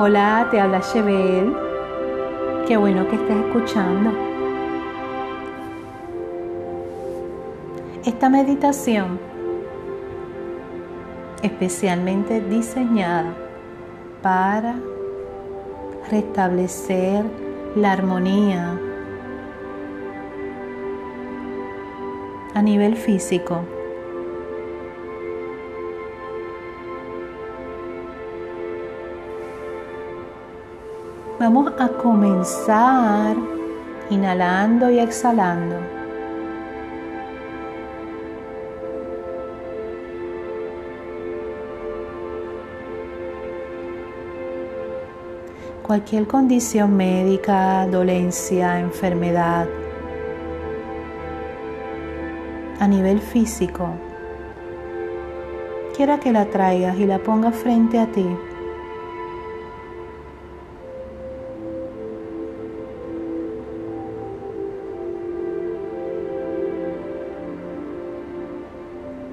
Hola, te habla Chebel. Qué bueno que estés escuchando. Esta meditación especialmente diseñada para restablecer la armonía a nivel físico. Vamos a comenzar inhalando y exhalando. Cualquier condición médica, dolencia, enfermedad, a nivel físico, quiera que la traigas y la pongas frente a ti.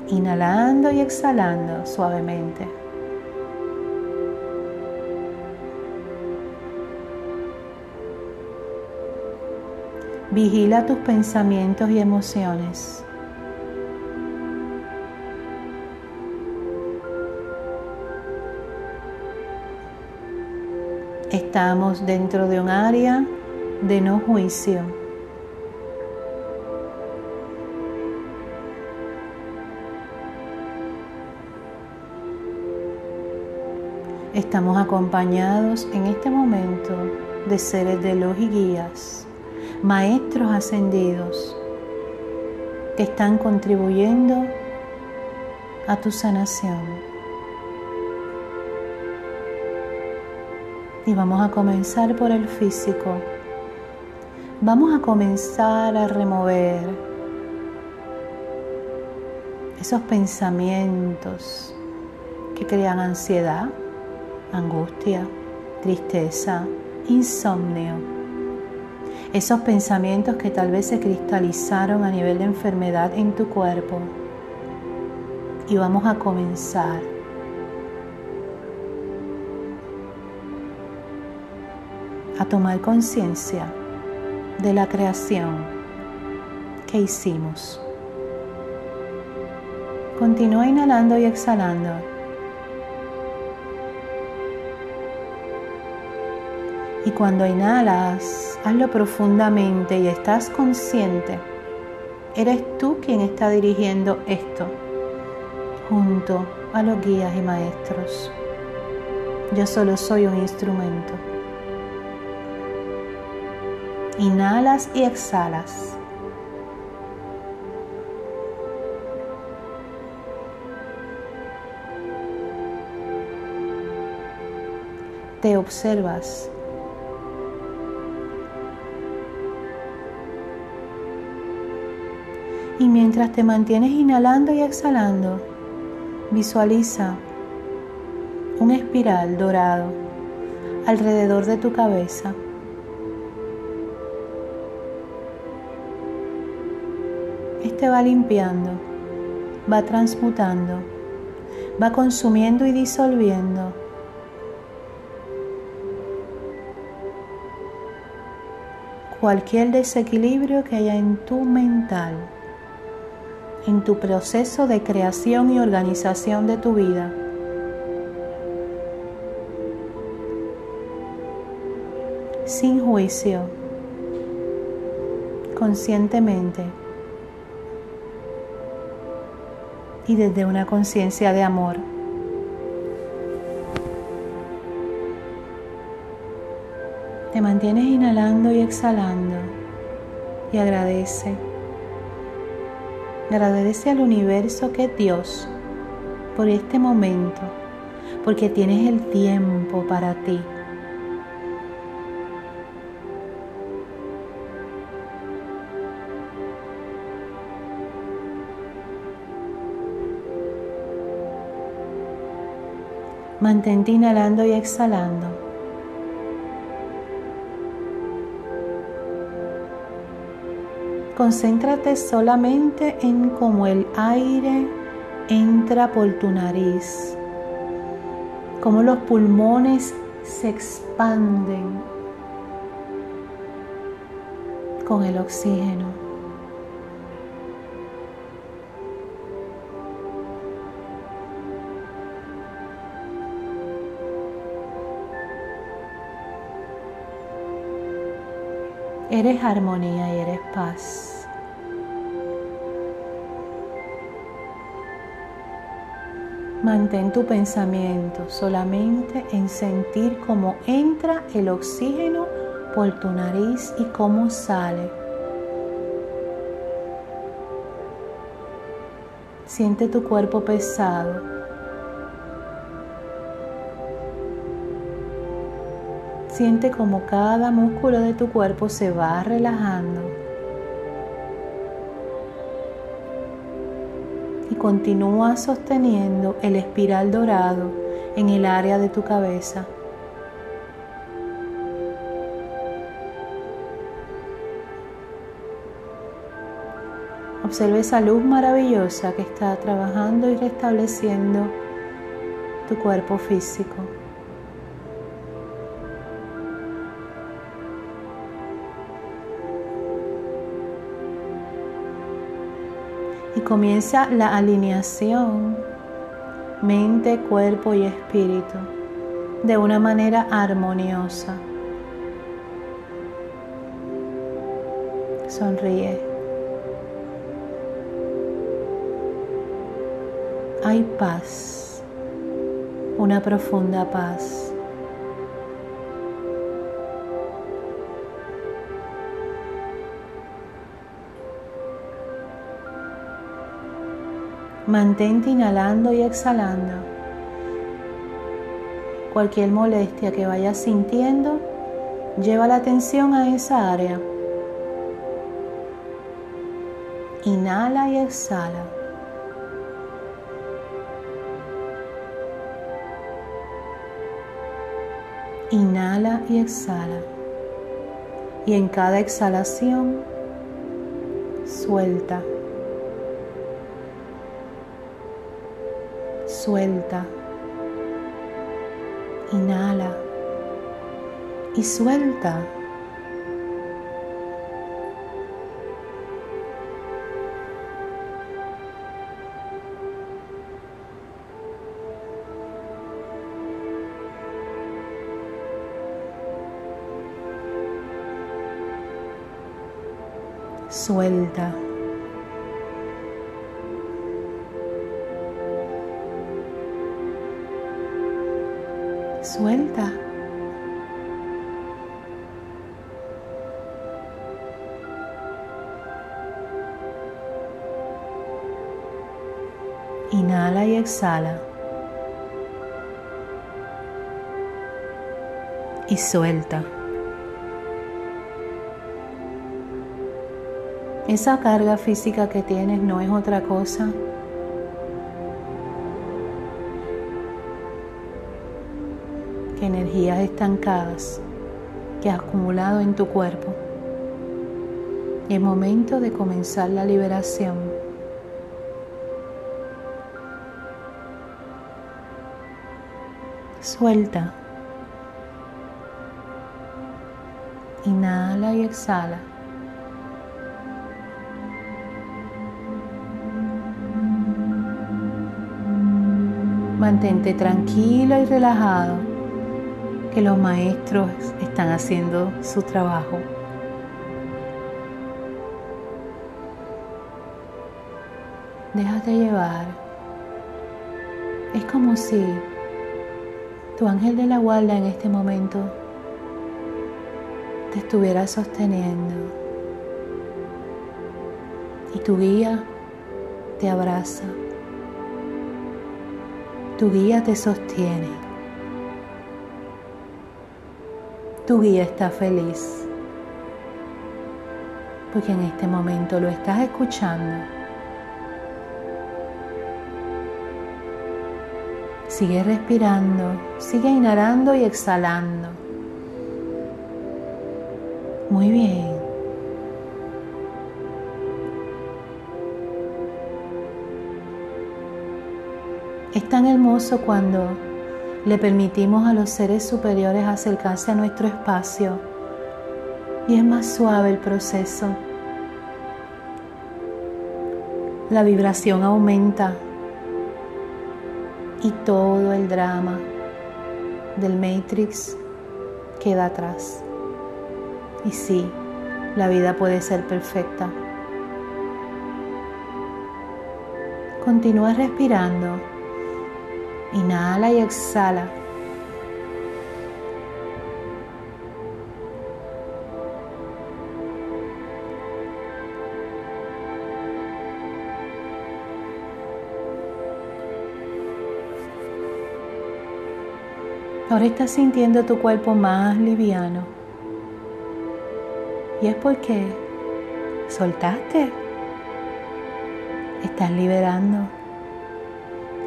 Inhalando y exhalando suavemente. Vigila tus pensamientos y emociones. Estamos dentro de un área de no juicio. Estamos acompañados en este momento de seres de luz y guías, maestros ascendidos que están contribuyendo a tu sanación. Y vamos a comenzar por el físico. Vamos a comenzar a remover esos pensamientos que crean ansiedad, angustia, tristeza, insomnio. Esos pensamientos que tal vez se cristalizaron a nivel de enfermedad en tu cuerpo. Y vamos a comenzar a tomar conciencia de la creación que hicimos. Continúa inhalando y exhalando. Y cuando inhalas, hazlo profundamente y estás consciente. Eres tú quien está dirigiendo esto junto a los guías y maestros. Yo solo soy un instrumento. Inhalas y exhalas. Te observas. Y mientras te mantienes inhalando y exhalando, visualiza un espiral dorado alrededor de tu cabeza. Este va limpiando, va transmutando, va consumiendo y disolviendo. Cualquier desequilibrio que haya en tu mental, en tu proceso de creación y organización de tu vida. Sin juicio, conscientemente. y desde una conciencia de amor. Te mantienes inhalando y exhalando y agradece. Agradece al universo que es Dios por este momento, porque tienes el tiempo para ti. Mantente inhalando y exhalando. Concéntrate solamente en cómo el aire entra por tu nariz, cómo los pulmones se expanden con el oxígeno. Eres armonía y eres paz. Mantén tu pensamiento solamente en sentir cómo entra el oxígeno por tu nariz y cómo sale. Siente tu cuerpo pesado Siente como cada músculo de tu cuerpo se va relajando. Y continúa sosteniendo el espiral dorado en el área de tu cabeza. Observe esa luz maravillosa que está trabajando y restableciendo tu cuerpo físico. Comienza la alineación mente, cuerpo y espíritu de una manera armoniosa. Sonríe. Hay paz, una profunda paz. Mantente inhalando y exhalando. Cualquier molestia que vayas sintiendo, lleva la atención a esa área. Inhala y exhala. Inhala y exhala. Y en cada exhalación, suelta. Suelta. Inhala y suelta. Suelta. Suelta. Inhala y exhala. Y suelta. Esa carga física que tienes no es otra cosa energías estancadas que has acumulado en tu cuerpo. Es momento de comenzar la liberación. Suelta. Inhala y exhala. Mantente tranquilo y relajado que los maestros están haciendo su trabajo. Déjate llevar. Es como si tu ángel de la guarda en este momento te estuviera sosteniendo y tu guía te abraza. Tu guía te sostiene. Tu guía está feliz. Porque en este momento lo estás escuchando. Sigue respirando, sigue inhalando y exhalando. Muy bien. Es tan hermoso cuando le permitimos a los seres superiores acercarse a nuestro espacio y es más suave el proceso. La vibración aumenta y todo el drama del Matrix queda atrás. Y sí, la vida puede ser perfecta. Continúa respirando. Inhala y exhala. Ahora estás sintiendo tu cuerpo más liviano. Y es porque soltaste. Estás liberando.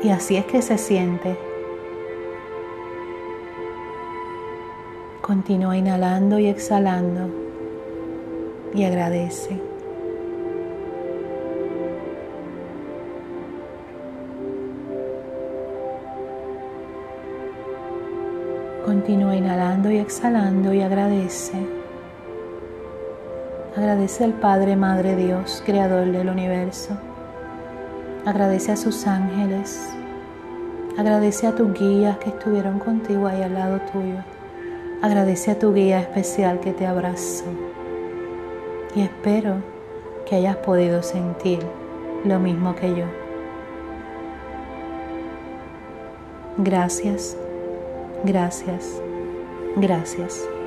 Y así es que se siente. Continúa inhalando y exhalando. Y agradece. Continúa inhalando y exhalando y agradece. Agradece al Padre, Madre Dios, Creador del universo. Agradece a sus ángeles. Agradece a tus guías que estuvieron contigo ahí al lado tuyo. Agradece a tu guía especial que te abrazó. Y espero que hayas podido sentir lo mismo que yo. Gracias Gracias, gracias.